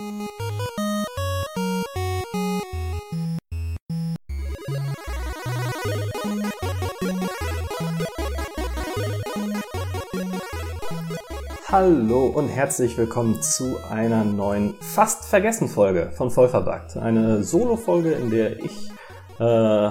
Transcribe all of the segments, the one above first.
Hallo und herzlich willkommen zu einer neuen fast vergessen Folge von Vollverbackt. Eine Solo-Folge, in der ich äh,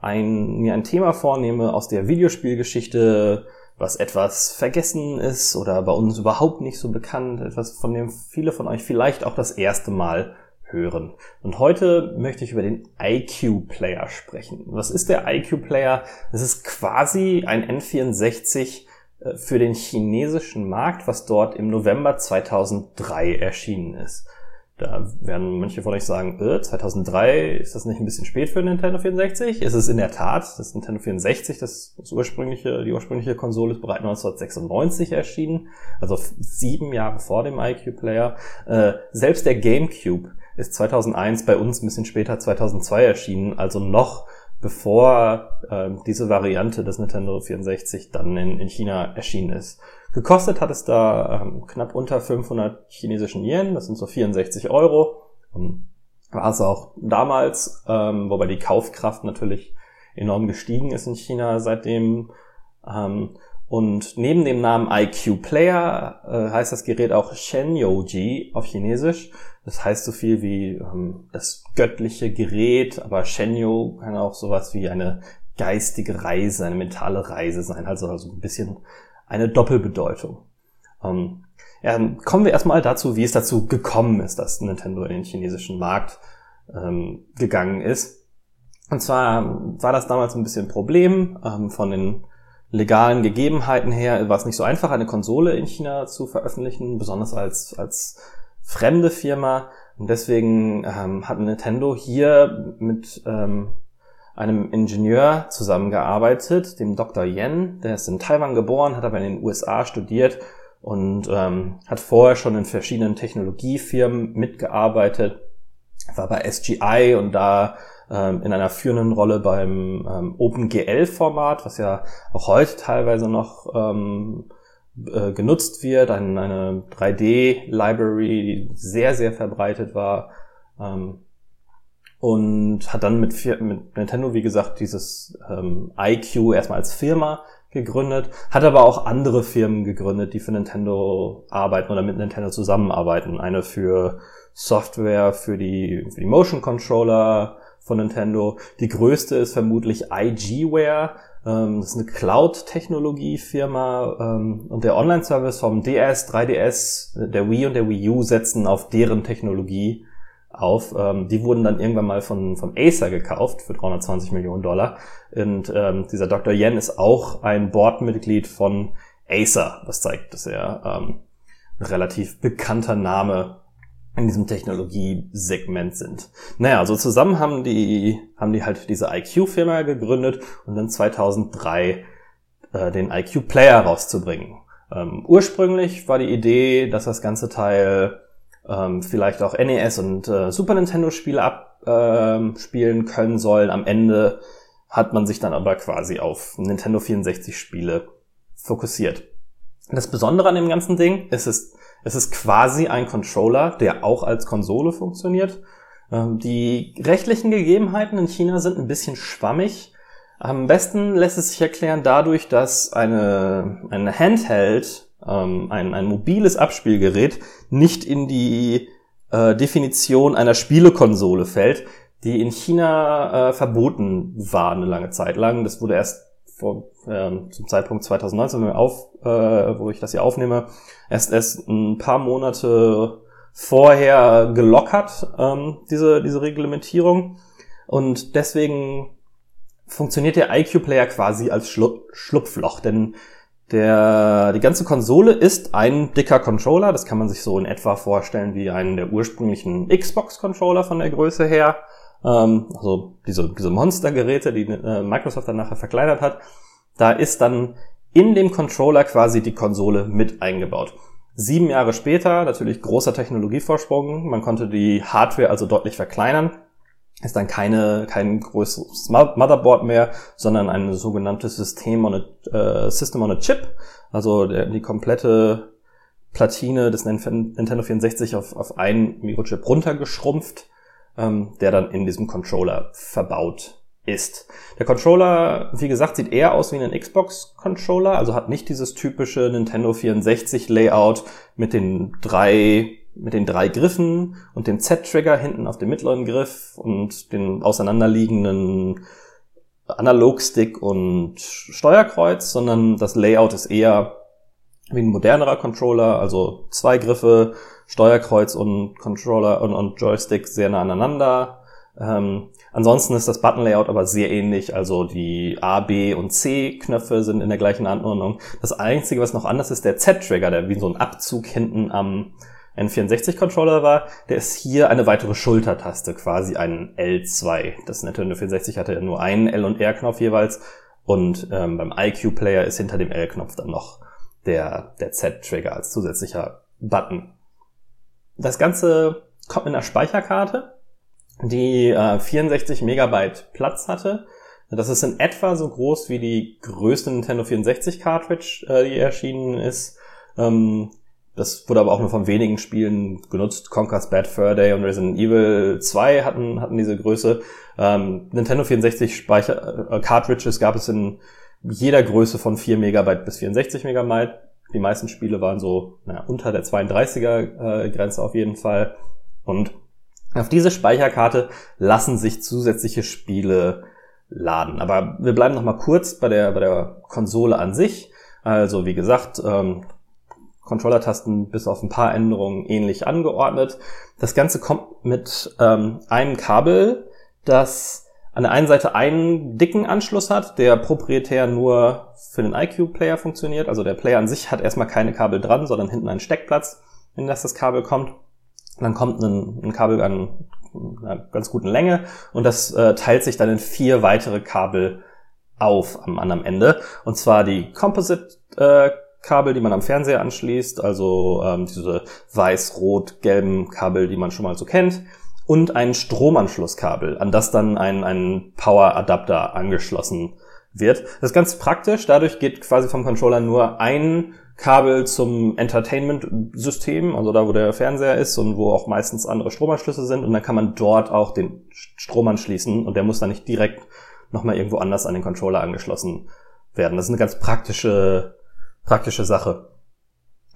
ein, mir ein Thema vornehme aus der Videospielgeschichte, was etwas vergessen ist oder bei uns überhaupt nicht so bekannt, etwas von dem viele von euch vielleicht auch das erste Mal hören. Und heute möchte ich über den IQ-Player sprechen. Was ist der IQ-Player? Es ist quasi ein N64 äh, für den chinesischen Markt, was dort im November 2003 erschienen ist. Da werden manche von euch sagen, äh, 2003, ist das nicht ein bisschen spät für Nintendo 64? Es ist in der Tat, das Nintendo 64, das, das ursprüngliche, die ursprüngliche Konsole ist bereits 1996 erschienen, also sieben Jahre vor dem IQ Player. Äh, selbst der GameCube ist 2001 bei uns ein bisschen später 2002 erschienen, also noch bevor äh, diese Variante des Nintendo 64 dann in, in China erschienen ist. Gekostet hat es da ähm, knapp unter 500 chinesischen Yen, das sind so 64 Euro. Ähm, war es auch damals, ähm, wobei die Kaufkraft natürlich enorm gestiegen ist in China seitdem. Ähm, und neben dem Namen IQ Player äh, heißt das Gerät auch Shenyouji auf Chinesisch. Das heißt so viel wie ähm, das göttliche Gerät, aber Shenyo kann auch sowas wie eine geistige Reise, eine mentale Reise sein, also, also ein bisschen eine Doppelbedeutung. Ähm, ja, kommen wir erstmal dazu, wie es dazu gekommen ist, dass Nintendo in den chinesischen Markt ähm, gegangen ist. Und zwar war das damals ein bisschen ein Problem ähm, von den legalen Gegebenheiten her war es nicht so einfach, eine Konsole in China zu veröffentlichen, besonders als, als fremde Firma. Und deswegen ähm, hat Nintendo hier mit ähm, einem Ingenieur zusammengearbeitet, dem Dr. Yen. Der ist in Taiwan geboren, hat aber in den USA studiert und ähm, hat vorher schon in verschiedenen Technologiefirmen mitgearbeitet, war bei SGI und da ähm, in einer führenden Rolle beim ähm, OpenGL-Format, was ja auch heute teilweise noch ähm, äh, genutzt wird, ein, eine 3D-Library, die sehr, sehr verbreitet war. Ähm, und hat dann mit, mit Nintendo, wie gesagt, dieses ähm, IQ erstmal als Firma gegründet, hat aber auch andere Firmen gegründet, die für Nintendo arbeiten oder mit Nintendo zusammenarbeiten. Eine für Software, für die, für die Motion Controller, von Nintendo. Die größte ist vermutlich IGWare. Ähm, das ist eine Cloud-Technologie-Firma ähm, und der Online-Service vom DS, 3DS, der Wii und der Wii U setzen auf deren Technologie auf. Ähm, die wurden dann irgendwann mal von, von Acer gekauft für 320 Millionen Dollar. Und ähm, dieser Dr. Yen ist auch ein Boardmitglied von Acer. Das zeigt, dass er ähm, ein relativ bekannter Name in diesem Technologiesegment sind. Naja, also zusammen haben die, haben die halt diese IQ-Firma gegründet und dann 2003 äh, den IQ-Player rauszubringen. Ähm, ursprünglich war die Idee, dass das ganze Teil ähm, vielleicht auch NES und äh, Super Nintendo-Spiele abspielen ähm, können sollen. Am Ende hat man sich dann aber quasi auf Nintendo 64-Spiele fokussiert. Das Besondere an dem ganzen Ding ist es, es ist quasi ein Controller, der auch als Konsole funktioniert. Ähm, die rechtlichen Gegebenheiten in China sind ein bisschen schwammig. Am besten lässt es sich erklären dadurch, dass eine, eine Handheld, ähm, ein, ein mobiles Abspielgerät, nicht in die äh, Definition einer Spielekonsole fällt, die in China äh, verboten war eine lange Zeit lang. Das wurde erst vor, äh, zum Zeitpunkt 2019, wenn wir auf, äh, wo ich das hier aufnehme, erst erst ein paar Monate vorher gelockert, ähm, diese, diese Reglementierung. Und deswegen funktioniert der IQ-Player quasi als Schlu Schlupfloch, denn der, die ganze Konsole ist ein dicker Controller, das kann man sich so in etwa vorstellen wie einen der ursprünglichen Xbox-Controller von der Größe her. Ähm, also diese, diese Monstergeräte, die äh, Microsoft dann nachher verkleinert hat. Da ist dann in dem Controller quasi die Konsole mit eingebaut. Sieben Jahre später, natürlich großer Technologievorsprung, man konnte die Hardware also deutlich verkleinern, ist dann keine, kein größeres Motherboard mehr, sondern ein sogenanntes System on a, äh, System on a Chip, also der, die komplette Platine des Nintendo 64 auf, auf einen Mikrochip runtergeschrumpft, ähm, der dann in diesem Controller verbaut ist. Der Controller, wie gesagt, sieht eher aus wie ein Xbox-Controller, also hat nicht dieses typische Nintendo 64-Layout mit den drei mit den drei Griffen und dem Z-Trigger hinten auf dem mittleren Griff und den auseinanderliegenden Analogstick und Steuerkreuz, sondern das Layout ist eher wie ein modernerer Controller, also zwei Griffe, Steuerkreuz und Controller und, und Joystick sehr nah aneinander. Ähm, ansonsten ist das Button-Layout aber sehr ähnlich, also die A, B und C-Knöpfe sind in der gleichen Anordnung. Das Einzige, was noch anders ist, der Z-Trigger, der wie so ein Abzug hinten am N64-Controller war, der ist hier eine weitere Schultertaste, quasi ein L2. Das Nintendo 64 hatte ja nur einen L- und R-Knopf jeweils und ähm, beim IQ-Player ist hinter dem L-Knopf dann noch der, der Z-Trigger als zusätzlicher Button. Das Ganze kommt mit einer Speicherkarte, die äh, 64 Megabyte Platz hatte. Das ist in etwa so groß wie die größte Nintendo 64 Cartridge, äh, die erschienen ist. Ähm, das wurde aber auch nur von wenigen Spielen genutzt. Conker's Bad Fur Day und Resident Evil 2 hatten, hatten diese Größe. Ähm, Nintendo 64 Speicher, äh, Cartridges gab es in jeder Größe von 4 Megabyte bis 64 Megabyte. Die meisten Spiele waren so naja, unter der 32er äh, Grenze auf jeden Fall. Und auf diese Speicherkarte lassen sich zusätzliche Spiele laden. Aber wir bleiben noch mal kurz bei der, bei der Konsole an sich. Also wie gesagt, ähm, Controller-Tasten bis auf ein paar Änderungen ähnlich angeordnet. Das Ganze kommt mit ähm, einem Kabel, das an der einen Seite einen dicken Anschluss hat, der proprietär nur für den iQ-Player funktioniert. Also der Player an sich hat erstmal keine Kabel dran, sondern hinten einen Steckplatz, in das das Kabel kommt. Dann kommt ein, ein Kabel an einer ganz guten Länge und das äh, teilt sich dann in vier weitere Kabel auf am anderen Ende. Und zwar die Composite äh, Kabel, die man am Fernseher anschließt, also ähm, diese weiß-rot-gelben Kabel, die man schon mal so kennt, und ein Stromanschlusskabel, an das dann ein, ein Power-Adapter angeschlossen wird. Das ist ganz praktisch, dadurch geht quasi vom Controller nur ein Kabel zum Entertainment-System, also da, wo der Fernseher ist und wo auch meistens andere Stromanschlüsse sind und dann kann man dort auch den Strom anschließen und der muss dann nicht direkt nochmal irgendwo anders an den Controller angeschlossen werden. Das ist eine ganz praktische praktische Sache.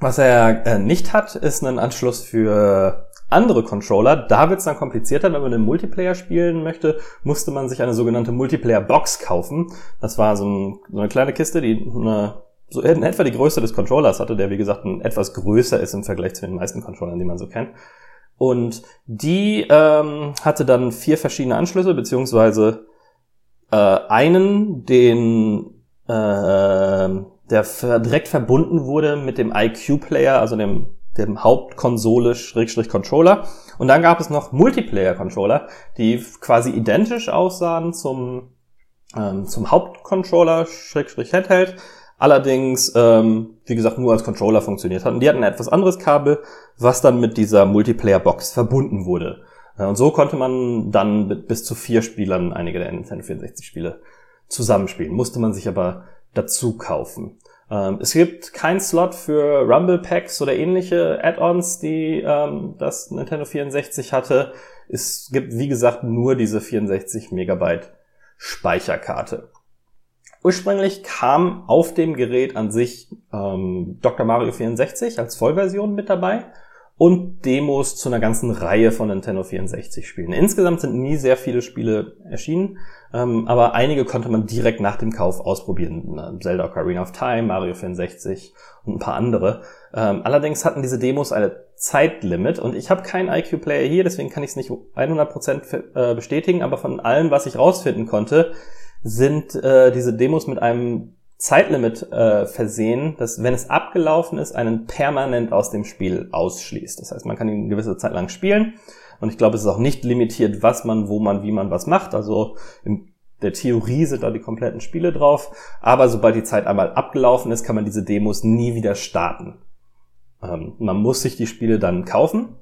Was er äh, nicht hat, ist ein Anschluss für andere Controller. Da wird es dann komplizierter. Wenn man einen Multiplayer spielen möchte, musste man sich eine sogenannte Multiplayer-Box kaufen. Das war so, ein, so, eine kleine Kiste, die eine, so in etwa die Größe des Controllers hatte, der wie gesagt ein etwas größer ist im Vergleich zu den meisten Controllern, die man so kennt. Und die ähm, hatte dann vier verschiedene Anschlüsse, beziehungsweise äh, einen, den äh, der direkt verbunden wurde mit dem IQ-Player, also dem, dem Hauptkonsole-Controller. Und dann gab es noch Multiplayer-Controller, die quasi identisch aussahen zum, ähm, zum Hauptcontroller-Handheld, allerdings, ähm, wie gesagt, nur als Controller funktioniert hatten. Die hatten ein etwas anderes Kabel, was dann mit dieser Multiplayer-Box verbunden wurde. Und so konnte man dann mit bis zu vier Spielern einige der Nintendo 64 Spiele zusammenspielen. Musste man sich aber dazu kaufen. Ähm, es gibt keinen Slot für Rumble Packs oder ähnliche Add-ons, die ähm, das Nintendo 64 hatte. Es gibt, wie gesagt, nur diese 64 Megabyte Speicherkarte. Ursprünglich kam auf dem Gerät an sich ähm, Dr. Mario 64 als Vollversion mit dabei und Demos zu einer ganzen Reihe von Nintendo 64 Spielen. Insgesamt sind nie sehr viele Spiele erschienen, ähm, aber einige konnte man direkt nach dem Kauf ausprobieren. Zelda Ocarina of Time, Mario 64 und ein paar andere. Ähm, allerdings hatten diese Demos eine Zeitlimit und ich habe keinen IQ-Player hier, deswegen kann ich es nicht 100% äh, bestätigen, aber von allem, was ich rausfinden konnte, sind äh, diese Demos mit einem Zeitlimit äh, versehen, dass wenn es abgelaufen ist, einen permanent aus dem Spiel ausschließt. Das heißt, man kann ihn eine gewisse Zeit lang spielen und ich glaube, es ist auch nicht limitiert, was man, wo man, wie man was macht. Also in der Theorie sind da die kompletten Spiele drauf, aber sobald die Zeit einmal abgelaufen ist, kann man diese Demos nie wieder starten. Ähm, man muss sich die Spiele dann kaufen.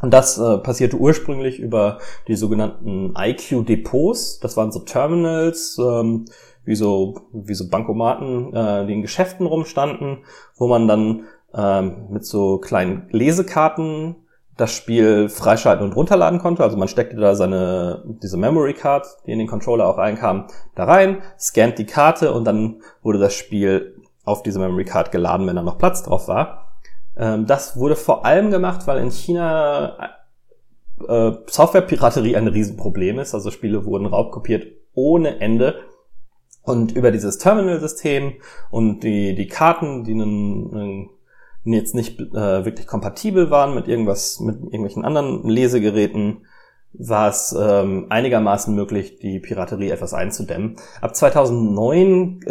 Und das äh, passierte ursprünglich über die sogenannten IQ-Depots. Das waren so Terminals, ähm, wie so, wie so Bankomaten, äh, die in Geschäften rumstanden, wo man dann ähm, mit so kleinen Lesekarten das Spiel freischalten und runterladen konnte. Also man steckte da seine, diese Memory Card, die in den Controller auch reinkam, da rein, scannt die Karte und dann wurde das Spiel auf diese Memory Card geladen, wenn da noch Platz drauf war. Ähm, das wurde vor allem gemacht, weil in China äh, Softwarepiraterie ein Riesenproblem ist. Also Spiele wurden raubkopiert ohne Ende. Und über dieses Terminal-System und die, die Karten, die einen, einen jetzt nicht äh, wirklich kompatibel waren mit irgendwas, mit irgendwelchen anderen Lesegeräten, war es ähm, einigermaßen möglich, die Piraterie etwas einzudämmen. Ab 2009 äh,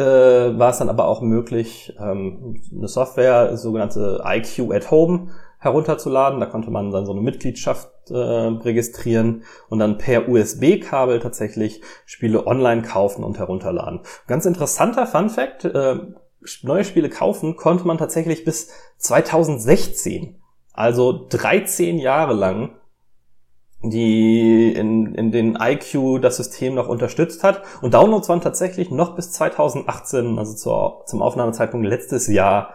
war es dann aber auch möglich, ähm, eine Software, sogenannte IQ at Home, herunterzuladen. Da konnte man dann so eine Mitgliedschaft äh, registrieren und dann per USB-Kabel tatsächlich Spiele online kaufen und herunterladen. Ganz interessanter Fun Fact, äh, neue Spiele kaufen konnte man tatsächlich bis 2016. Also 13 Jahre lang die in, in den IQ das System noch unterstützt hat. Und Downloads waren tatsächlich noch bis 2018, also zur, zum Aufnahmezeitpunkt letztes Jahr,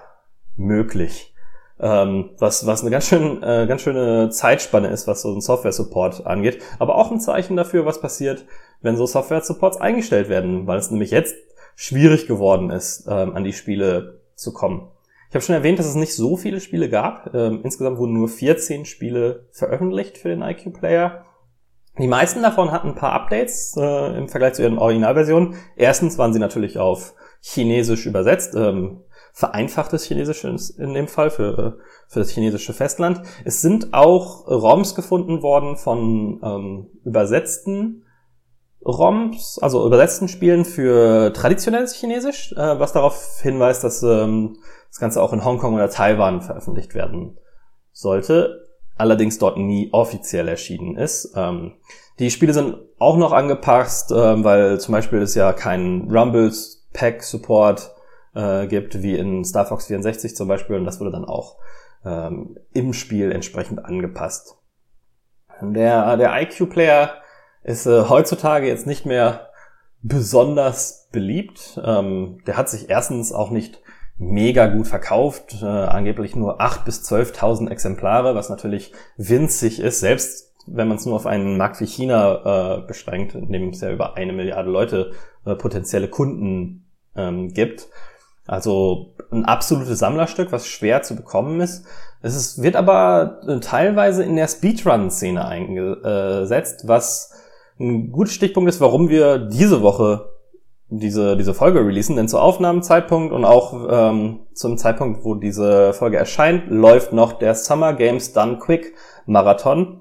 möglich. Ähm, was, was eine ganz, schön, äh, ganz schöne Zeitspanne ist, was so ein Software-Support angeht. Aber auch ein Zeichen dafür, was passiert, wenn so Software-Supports eingestellt werden, weil es nämlich jetzt schwierig geworden ist, ähm, an die Spiele zu kommen. Ich habe schon erwähnt, dass es nicht so viele Spiele gab. Ähm, insgesamt wurden nur 14 Spiele veröffentlicht für den IQ Player. Die meisten davon hatten ein paar Updates äh, im Vergleich zu ihren Originalversionen. Erstens waren sie natürlich auf Chinesisch übersetzt, ähm, vereinfachtes Chinesisch in dem Fall für, für das chinesische Festland. Es sind auch ROMs gefunden worden von ähm, übersetzten ROMs, also übersetzten Spielen für traditionelles Chinesisch, äh, was darauf hinweist, dass ähm, das Ganze auch in Hongkong oder Taiwan veröffentlicht werden sollte, allerdings dort nie offiziell erschienen ist. Ähm, die Spiele sind auch noch angepasst, ähm, weil zum Beispiel es ja keinen Rumbles Pack Support äh, gibt, wie in Star Fox 64 zum Beispiel, und das wurde dann auch ähm, im Spiel entsprechend angepasst. Der, der IQ-Player ist äh, heutzutage jetzt nicht mehr besonders beliebt. Ähm, der hat sich erstens auch nicht mega gut verkauft, äh, angeblich nur 8.000 bis 12.000 Exemplare, was natürlich winzig ist, selbst wenn man es nur auf einen Markt wie China äh, beschränkt, in dem es ja über eine Milliarde Leute äh, potenzielle Kunden ähm, gibt. Also ein absolutes Sammlerstück, was schwer zu bekommen ist. Es ist, wird aber äh, teilweise in der Speedrun-Szene eingesetzt, was ein guter Stichpunkt ist, warum wir diese Woche diese, diese Folge releasen, denn zu Aufnahmezeitpunkt und auch ähm, zum Zeitpunkt, wo diese Folge erscheint, läuft noch der Summer Games Done Quick Marathon.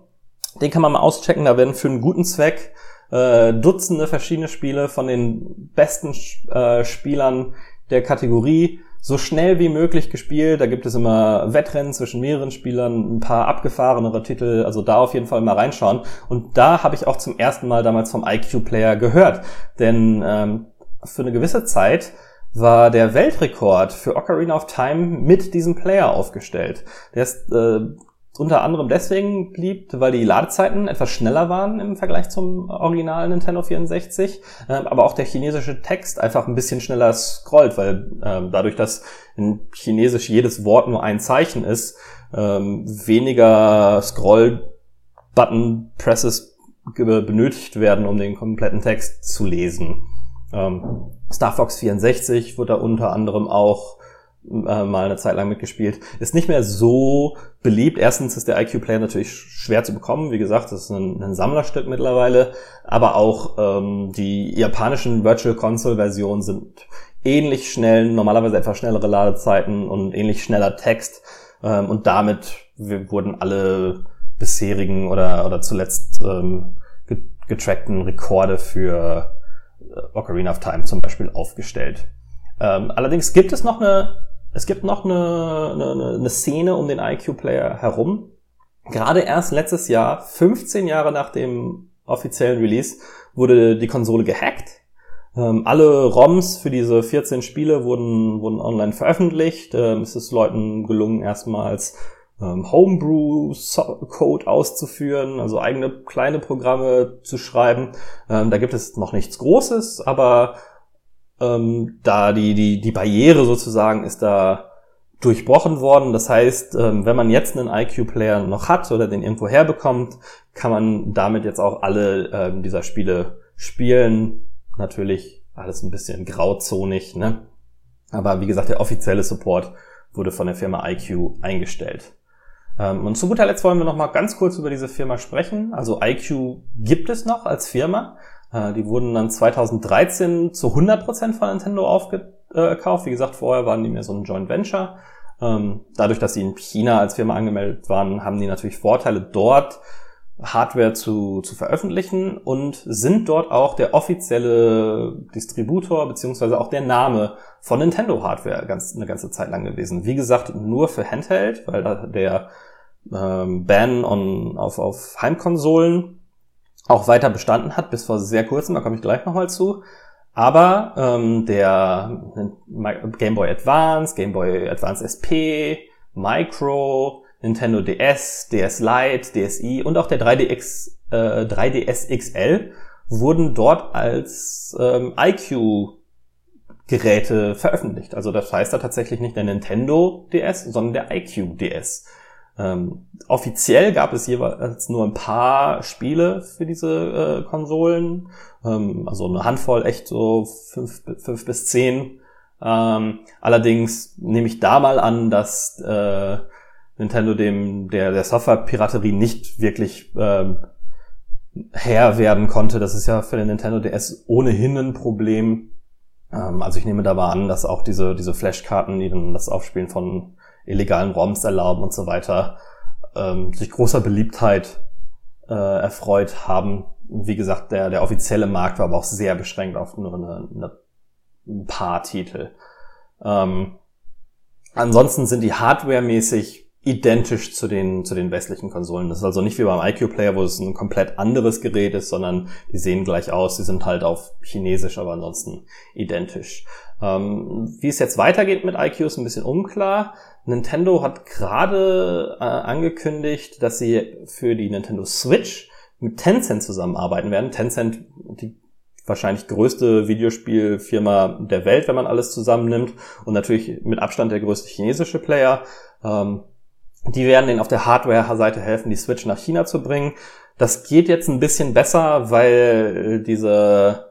Den kann man mal auschecken, da werden für einen guten Zweck äh, Dutzende verschiedene Spiele von den besten äh, Spielern der Kategorie so schnell wie möglich gespielt. Da gibt es immer Wettrennen zwischen mehreren Spielern, ein paar abgefahrenere Titel, also da auf jeden Fall mal reinschauen. Und da habe ich auch zum ersten Mal damals vom IQ-Player gehört. Denn ähm, für eine gewisse Zeit war der Weltrekord für Ocarina of Time mit diesem Player aufgestellt. Der ist äh, unter anderem deswegen beliebt, weil die Ladezeiten etwas schneller waren im Vergleich zum Original Nintendo 64, äh, aber auch der chinesische Text einfach ein bisschen schneller scrollt, weil äh, dadurch, dass in Chinesisch jedes Wort nur ein Zeichen ist, äh, weniger Scroll-Button-Presses benötigt werden, um den kompletten Text zu lesen. Ähm, Star Fox 64 wird da unter anderem auch äh, mal eine Zeit lang mitgespielt. Ist nicht mehr so beliebt. Erstens ist der IQ-Player natürlich schwer zu bekommen. Wie gesagt, das ist ein, ein Sammlerstück mittlerweile. Aber auch ähm, die japanischen Virtual Console-Versionen sind ähnlich schnell, normalerweise etwas schnellere Ladezeiten und ähnlich schneller Text. Ähm, und damit wurden alle bisherigen oder, oder zuletzt ähm, getrackten Rekorde für äh, Ocarina of Time zum Beispiel aufgestellt. Ähm, allerdings gibt es noch eine es gibt noch eine, eine, eine Szene um den IQ-Player herum. Gerade erst letztes Jahr, 15 Jahre nach dem offiziellen Release, wurde die Konsole gehackt. Ähm, alle ROMs für diese 14 Spiele wurden, wurden online veröffentlicht. Ähm, es ist Leuten gelungen, erstmals ähm, Homebrew-Code auszuführen, also eigene kleine Programme zu schreiben. Ähm, da gibt es noch nichts Großes, aber ähm, da die, die, die Barriere sozusagen ist da durchbrochen worden. Das heißt, ähm, wenn man jetzt einen IQ-Player noch hat oder den irgendwo herbekommt, kann man damit jetzt auch alle ähm, dieser Spiele spielen. Natürlich alles ein bisschen grauzonig, ne? Aber wie gesagt, der offizielle Support wurde von der Firma IQ eingestellt. Ähm, und zu guter Letzt wollen wir noch mal ganz kurz über diese Firma sprechen. Also IQ gibt es noch als Firma. Äh, die wurden dann 2013 zu 100% von Nintendo aufgekauft. Wie gesagt, vorher waren die mehr so ein Joint Venture. Ähm, dadurch, dass sie in China als Firma angemeldet waren, haben die natürlich Vorteile dort, Hardware zu, zu veröffentlichen und sind dort auch der offizielle Distributor beziehungsweise auch der Name von Nintendo Hardware ganz, eine ganze Zeit lang gewesen. Wie gesagt, nur für Handheld, weil der ähm, Ban on, auf, auf Heimkonsolen auch weiter bestanden hat, bis vor sehr kurzem, da komme ich gleich nochmal zu. Aber ähm, der Game Boy Advance, Game Boy Advance SP, Micro, Nintendo DS, DS Lite, DSi und auch der 3DX, äh, 3DS XL wurden dort als ähm, IQ Geräte veröffentlicht. Also das heißt da tatsächlich nicht der Nintendo DS, sondern der IQ DS. Ähm, offiziell gab es jeweils nur ein paar Spiele für diese äh, Konsolen, ähm, also eine Handvoll, echt so fünf, fünf bis zehn. Ähm, allerdings nehme ich da mal an, dass äh, Nintendo dem der, der Software-Piraterie nicht wirklich ähm, Herr werden konnte. Das ist ja für den Nintendo DS ohnehin ein Problem. Ähm, also ich nehme da mal an, dass auch diese, diese Flashkarten, die dann das Aufspielen von illegalen ROMs erlauben und so weiter, ähm, sich großer Beliebtheit äh, erfreut haben. Wie gesagt, der, der offizielle Markt war aber auch sehr beschränkt auf nur eine, eine, ein paar Titel. Ähm, ansonsten sind die hardwaremäßig identisch zu den, zu den westlichen Konsolen. Das ist also nicht wie beim IQ-Player, wo es ein komplett anderes Gerät ist, sondern die sehen gleich aus. Sie sind halt auf Chinesisch, aber ansonsten identisch. Ähm, wie es jetzt weitergeht mit IQ ist ein bisschen unklar. Nintendo hat gerade äh, angekündigt, dass sie für die Nintendo Switch mit Tencent zusammenarbeiten werden. Tencent, die wahrscheinlich größte Videospielfirma der Welt, wenn man alles zusammennimmt und natürlich mit Abstand der größte chinesische Player. Ähm, die werden denen auf der Hardware-Seite helfen, die Switch nach China zu bringen. Das geht jetzt ein bisschen besser, weil diese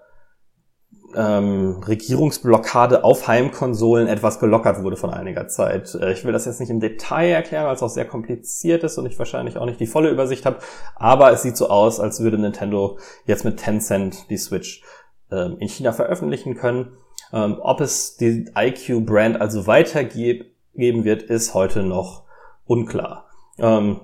ähm, Regierungsblockade auf Heimkonsolen etwas gelockert wurde von einiger Zeit. Äh, ich will das jetzt nicht im Detail erklären, weil es auch sehr kompliziert ist und ich wahrscheinlich auch nicht die volle Übersicht habe. Aber es sieht so aus, als würde Nintendo jetzt mit Tencent die Switch ähm, in China veröffentlichen können. Ähm, ob es die IQ-Brand also weitergeben wird, ist heute noch unklar. Ähm,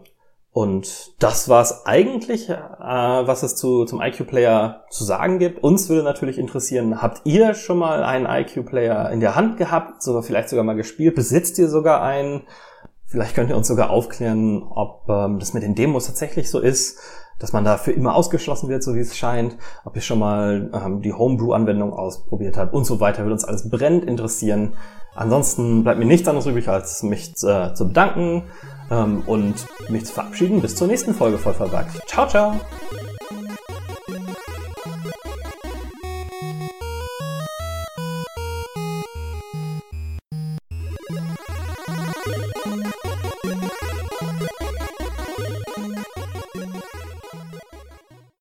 und das war es eigentlich, äh, was es zu, zum IQ-Player zu sagen gibt. Uns würde natürlich interessieren, habt ihr schon mal einen IQ-Player in der Hand gehabt, sogar vielleicht sogar mal gespielt? Besitzt ihr sogar einen? Vielleicht könnt ihr uns sogar aufklären, ob ähm, das mit den Demos tatsächlich so ist, dass man dafür immer ausgeschlossen wird, so wie es scheint. Ob ihr schon mal ähm, die Homebrew-Anwendung ausprobiert habt und so weiter, würde uns alles brennend interessieren. Ansonsten bleibt mir nichts anderes übrig, als mich äh, zu bedanken ähm, und mich zu verabschieden. Bis zur nächsten Folge voll verbuggt. Ciao, ciao!